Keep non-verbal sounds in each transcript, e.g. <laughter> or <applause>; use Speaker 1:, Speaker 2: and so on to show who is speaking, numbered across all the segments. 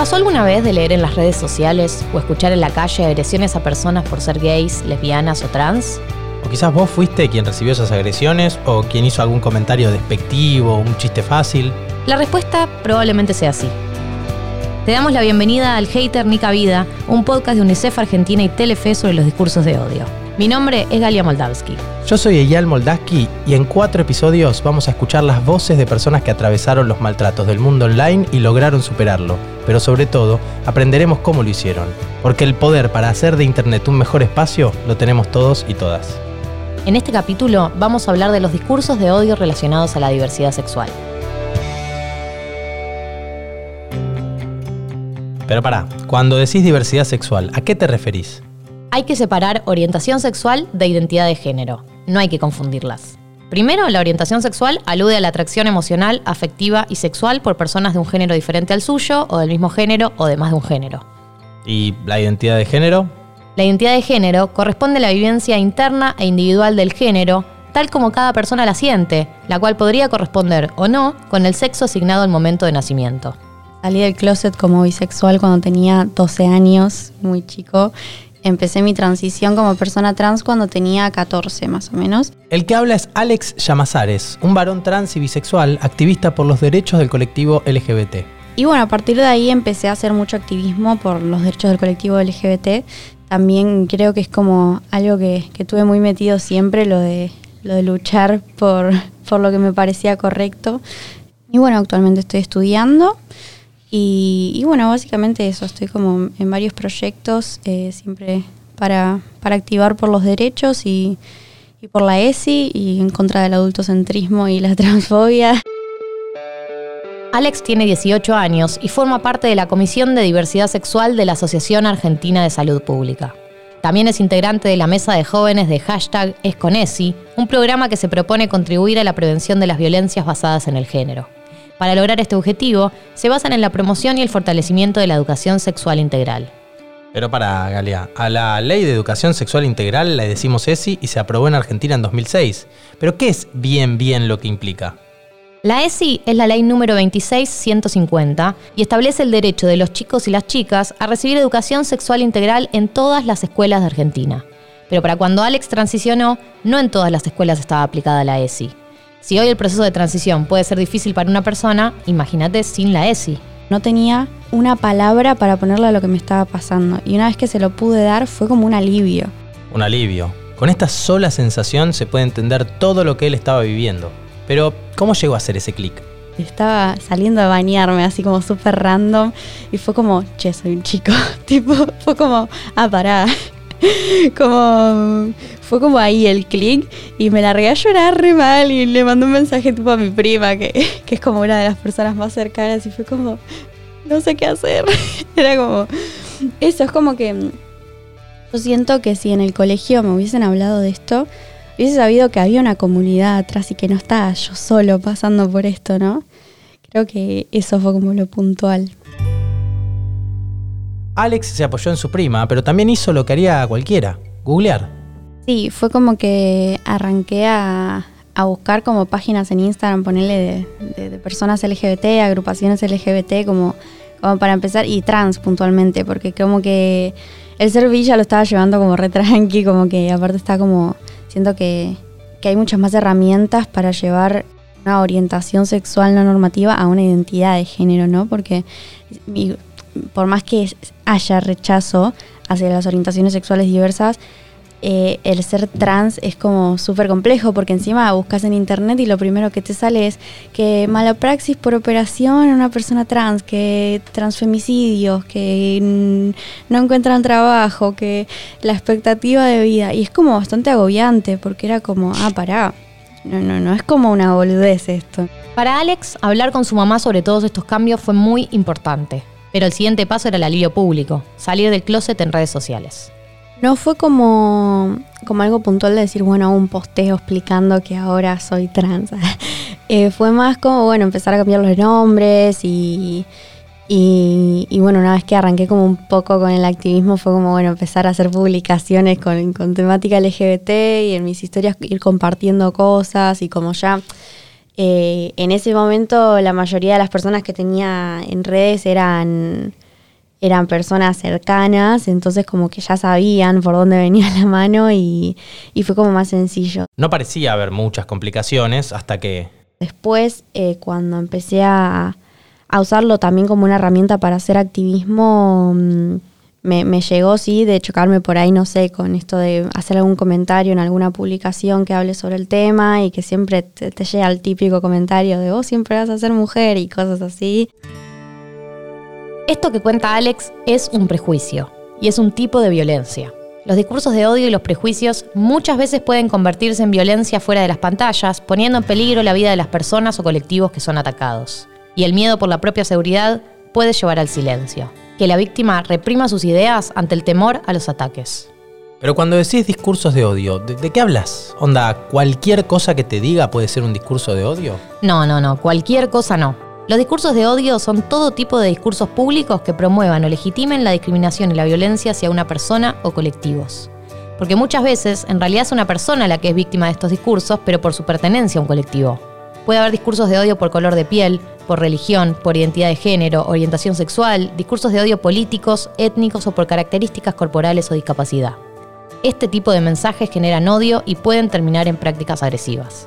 Speaker 1: pasó alguna vez de leer en las redes sociales o escuchar en la calle agresiones a personas por ser gays, lesbianas o trans?
Speaker 2: O quizás vos fuiste quien recibió esas agresiones o quien hizo algún comentario despectivo, un chiste fácil.
Speaker 1: La respuesta probablemente sea sí. Te damos la bienvenida al Hater Nica Vida, un podcast de UNICEF Argentina y Telefe sobre los discursos de odio. Mi nombre es Galia Moldavsky.
Speaker 2: Yo soy Eyal Moldaski y en cuatro episodios vamos a escuchar las voces de personas que atravesaron los maltratos del mundo online y lograron superarlo. Pero sobre todo, aprenderemos cómo lo hicieron. Porque el poder para hacer de Internet un mejor espacio lo tenemos todos y todas.
Speaker 1: En este capítulo vamos a hablar de los discursos de odio relacionados a la diversidad sexual.
Speaker 2: Pero pará, cuando decís diversidad sexual, ¿a qué te referís?
Speaker 1: Hay que separar orientación sexual de identidad de género. No hay que confundirlas. Primero, la orientación sexual alude a la atracción emocional, afectiva y sexual por personas de un género diferente al suyo, o del mismo género, o de más de un género.
Speaker 2: ¿Y la identidad de género?
Speaker 1: La identidad de género corresponde a la vivencia interna e individual del género, tal como cada persona la siente, la cual podría corresponder o no con el sexo asignado al momento de nacimiento.
Speaker 3: Salí del closet como bisexual cuando tenía 12 años, muy chico. Empecé mi transición como persona trans cuando tenía 14 más o menos.
Speaker 2: El que habla es Alex Llamazares, un varón trans y bisexual, activista por los derechos del colectivo LGBT.
Speaker 3: Y bueno, a partir de ahí empecé a hacer mucho activismo por los derechos del colectivo LGBT. También creo que es como algo que, que tuve muy metido siempre, lo de, lo de luchar por, por lo que me parecía correcto. Y bueno, actualmente estoy estudiando. Y, bueno, básicamente eso, estoy como en varios proyectos, eh, siempre para, para, activar por los derechos y, por la ESI y en contra del adultocentrismo y la <laughs> transfobia.
Speaker 1: Alex tiene 18 años y forma parte de la Comisión de Diversidad Sexual de la Asociación Argentina de Salud Pública. También es integrante de la mesa de jóvenes de hashtag Esconesi, un programa que se propone contribuir a la prevención de las violencias basadas en el género. Para lograr este objetivo, se basan en la promoción y el fortalecimiento de la educación sexual integral.
Speaker 2: Pero para, Galia, a la Ley de Educación Sexual Integral le decimos ESI y se aprobó en Argentina en 2006. ¿Pero qué es bien bien lo que implica?
Speaker 1: La ESI es la ley número 26150 y establece el derecho de los chicos y las chicas a recibir educación sexual integral en todas las escuelas de Argentina. Pero para cuando Alex transicionó, no en todas las escuelas estaba aplicada la ESI. Si hoy el proceso de transición puede ser difícil para una persona, imagínate sin la ESI.
Speaker 3: No tenía una palabra para ponerle a lo que me estaba pasando y una vez que se lo pude dar fue como un alivio.
Speaker 2: Un alivio. Con esta sola sensación se puede entender todo lo que él estaba viviendo. Pero, ¿cómo llegó a hacer ese clic?
Speaker 3: Estaba saliendo a bañarme así como súper random y fue como, che, soy un chico. <laughs> tipo, fue como, ah, pará. <laughs> como fue como ahí el clic y me largué a llorar re mal y le mandé un mensaje tipo a mi prima que, <laughs> que es como una de las personas más cercanas y fue como no sé qué hacer. <laughs> Era como eso es como que yo siento que si en el colegio me hubiesen hablado de esto hubiese sabido que había una comunidad atrás y que no estaba yo solo pasando por esto no creo que eso fue como lo puntual
Speaker 2: Alex se apoyó en su prima, pero también hizo lo que haría cualquiera, googlear.
Speaker 3: Sí, fue como que arranqué a, buscar como páginas en Instagram, ponerle de, personas LGBT, agrupaciones LGBT, como, como para empezar, y trans puntualmente, porque como que el ser Villa lo estaba llevando como re tranqui, como que aparte está como, siento que, que hay muchas más herramientas para llevar una orientación sexual no normativa a una identidad de género, ¿no? Porque por más que haya rechazo hacia las orientaciones sexuales diversas, eh, el ser trans es como súper complejo porque encima buscas en internet y lo primero que te sale es que mala praxis por operación en una persona trans, que transfemicidios, que no encuentran trabajo, que la expectativa de vida. Y es como bastante agobiante porque era como, ah, pará, no, no, no es como una boludez esto.
Speaker 1: Para Alex, hablar con su mamá sobre todos estos cambios fue muy importante. Pero el siguiente paso era el alivio público, salir del closet en redes sociales.
Speaker 3: No fue como, como algo puntual de decir, bueno, un posteo explicando que ahora soy trans. <laughs> Eh, fue más como, bueno, empezar a cambiar los nombres y, y, bueno, una vez que arranqué como un poco con el activismo, fue como, bueno, empezar a hacer publicaciones con, con temática LGBT y en mis historias ir compartiendo cosas y como ya eh, en ese momento la mayoría de las personas que tenía en redes eran eran personas cercanas, entonces como que ya sabían por dónde venía la mano y, y fue como más sencillo.
Speaker 2: No parecía haber muchas complicaciones hasta que...
Speaker 3: Después, eh, cuando empecé a, a, usarlo también como una herramienta para hacer activismo, mm, me, me, llegó, sí, de chocarme por ahí, no sé, con esto de hacer algún comentario en alguna publicación que hable sobre el tema y que siempre te, te llega el típico comentario de vos siempre vas a ser mujer y cosas así.
Speaker 1: Esto que cuenta Alex es un prejuicio y es un tipo de violencia. Los discursos de odio y los prejuicios muchas veces pueden convertirse en violencia fuera de las pantallas, poniendo en peligro la vida de las personas o colectivos que son atacados. Y el miedo por la propia seguridad puede llevar al silencio. Que la víctima reprima sus ideas ante el temor a los ataques.
Speaker 2: Pero cuando decís discursos de odio, ¿de, ¿de, qué hablas? Onda, ¿cualquier cosa que te diga puede ser un discurso de odio?
Speaker 1: No, no, no, cualquier cosa no. Los discursos de odio son todo tipo de discursos públicos que promuevan o legitimen la discriminación y la violencia hacia una persona o colectivos. Porque muchas veces en realidad es una persona la que es víctima de estos discursos, pero por su pertenencia a un colectivo. Puede haber discursos de odio por color de piel, por religión, por identidad de género, orientación sexual, discursos de odio políticos, étnicos o por características corporales o discapacidad. Este tipo de mensajes generan odio y pueden terminar en prácticas agresivas.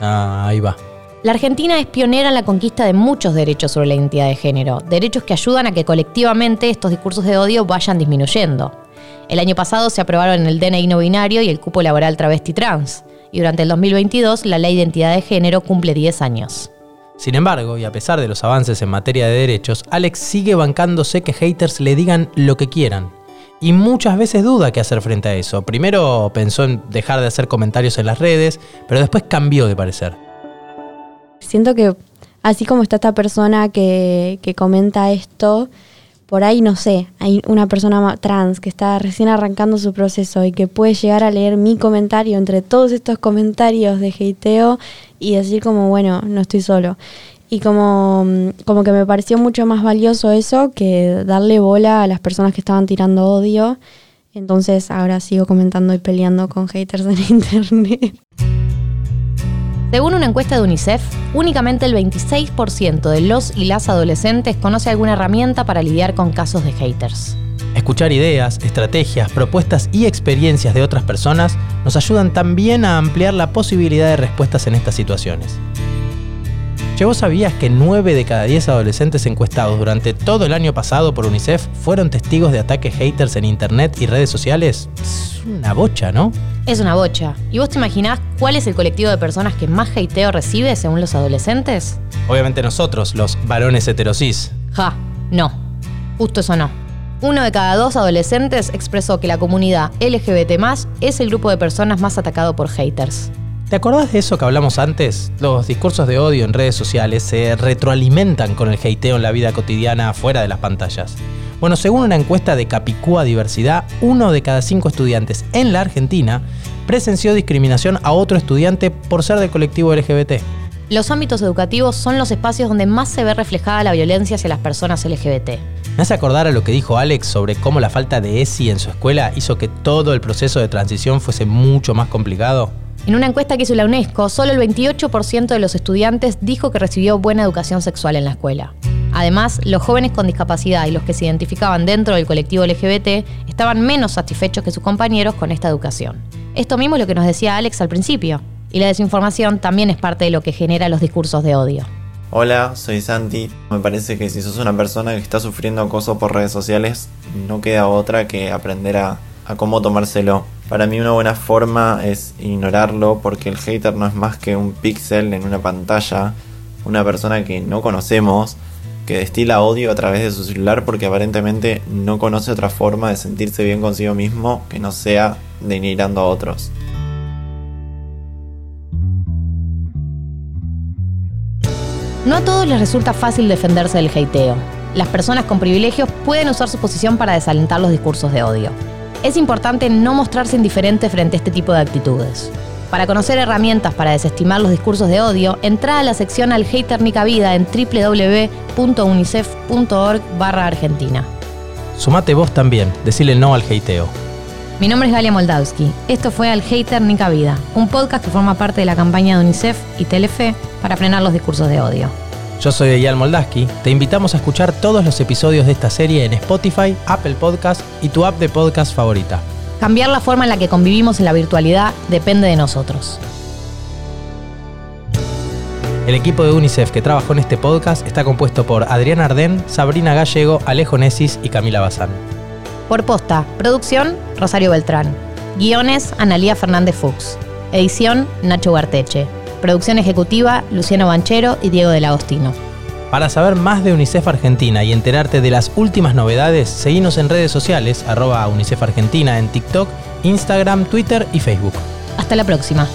Speaker 2: Ah, ahí va.
Speaker 1: La Argentina es pionera en la conquista de muchos derechos sobre la identidad de género, derechos que ayudan a que colectivamente estos discursos de odio vayan disminuyendo. El año pasado se aprobaron el DNI no binario y el cupo laboral travesti trans, y durante el 2022 la ley de identidad de género cumple 10 años.
Speaker 2: Sin embargo, y a pesar de los avances en materia de derechos, Alex sigue bancándose que haters le digan lo que quieran. Y muchas veces duda qué hacer frente a eso. Primero pensó en dejar de hacer comentarios en las redes, pero después cambió de parecer.
Speaker 3: Siento que así como está esta persona que, que, comenta esto, por ahí no sé, hay una persona trans que está recién arrancando su proceso y que puede llegar a leer mi comentario entre todos estos comentarios de hateo y decir como, bueno, no estoy solo. Y como, como que me pareció mucho más valioso eso que darle bola a las personas que estaban tirando odio. Entonces ahora sigo comentando y peleando con haters en <laughs> internet.
Speaker 1: Según una encuesta de UNICEF, únicamente el 26% de los y las adolescentes conoce alguna herramienta para lidiar con casos de haters.
Speaker 2: Escuchar ideas, estrategias, propuestas y experiencias de otras personas nos ayudan también a ampliar la posibilidad de respuestas en estas situaciones. Che, ¿vos sabías que 9 de cada 10 adolescentes encuestados durante todo el año pasado por UNICEF fueron testigos de ataques haters en internet y redes sociales? Es una bocha, ¿no?
Speaker 1: Es una bocha. ¿Y vos te imaginás cuál es el colectivo de personas que más hateo recibe según los adolescentes?
Speaker 2: Obviamente nosotros, los varones heterosis.
Speaker 1: Ja, no. Justo eso no. Uno de cada dos adolescentes expresó que la comunidad LGBT es el grupo de personas más atacado por haters.
Speaker 2: ¿Te acordás de eso que hablamos antes? Los discursos de odio en redes sociales se retroalimentan con el hateo en la vida cotidiana fuera de las pantallas. Bueno, según una encuesta de Capicúa Diversidad, uno de cada cinco estudiantes en la Argentina presenció discriminación a otro estudiante por ser del colectivo LGBT.
Speaker 1: Los ámbitos educativos son los espacios donde más se ve reflejada la violencia hacia las personas LGBT.
Speaker 2: Me hace acordar a lo que dijo Alex sobre cómo la falta de ESI en su escuela hizo que todo el proceso de transición fuese mucho más complicado.
Speaker 1: En una encuesta que hizo la UNESCO, solo el 28% de los estudiantes dijo que recibió buena educación sexual en la escuela. Además, los jóvenes con discapacidad y los que se identificaban dentro del colectivo LGBT estaban menos satisfechos que sus compañeros con esta educación. Esto mismo es lo que nos decía Alex al principio. Y la desinformación también es parte de lo que genera los discursos de odio.
Speaker 4: Hola, soy Santi. Me parece que si sos una persona que está sufriendo acoso por redes sociales, no queda otra que aprender a, a cómo tomárselo. Para mí una buena forma es ignorarlo porque el hater no es más que un píxel en una pantalla, una persona que no conocemos, que destila odio a través de su celular porque aparentemente no conoce otra forma de sentirse bien consigo mismo que no sea denigrando a otros.
Speaker 1: No a todos les resulta fácil defenderse del hateo. Las personas con privilegios pueden usar su posición para desalentar los discursos de odio es importante no mostrarse indiferente frente a este tipo de actitudes. Para conocer herramientas para desestimar los discursos de odio, entra a la sección Al Hater Ni Cabida en www.unicef.org argentina.
Speaker 2: Sumate vos también, decile no al hateo.
Speaker 1: Mi nombre es Galia Moldavsky. Esto fue Al Hater Ni Cabida, un podcast que forma parte de la campaña de UNICEF y Telefe para frenar los discursos de odio.
Speaker 2: Yo soy Eyal Moldaski. Te invitamos a escuchar todos los episodios de esta serie en Spotify, Apple Podcast y tu app de podcast favorita.
Speaker 1: Cambiar la forma en la que convivimos en la virtualidad depende de nosotros.
Speaker 2: El equipo de UNICEF que trabajó en este podcast está compuesto por Adriana Ardén, Sabrina Gallego, Alejo Nesis y Camila Bazán.
Speaker 1: Por posta, producción, Rosario Beltrán. Guiones, Analía Fernández Fuchs. Edición, Nacho Guarteche. Producción ejecutiva, Luciano Banchero y Diego del Agostino.
Speaker 2: Para saber más de UNICEF Argentina y enterarte de las últimas novedades, seguimos en redes sociales, arroba UNICEF Argentina en TikTok, Instagram, Twitter y Facebook.
Speaker 1: Hasta la próxima.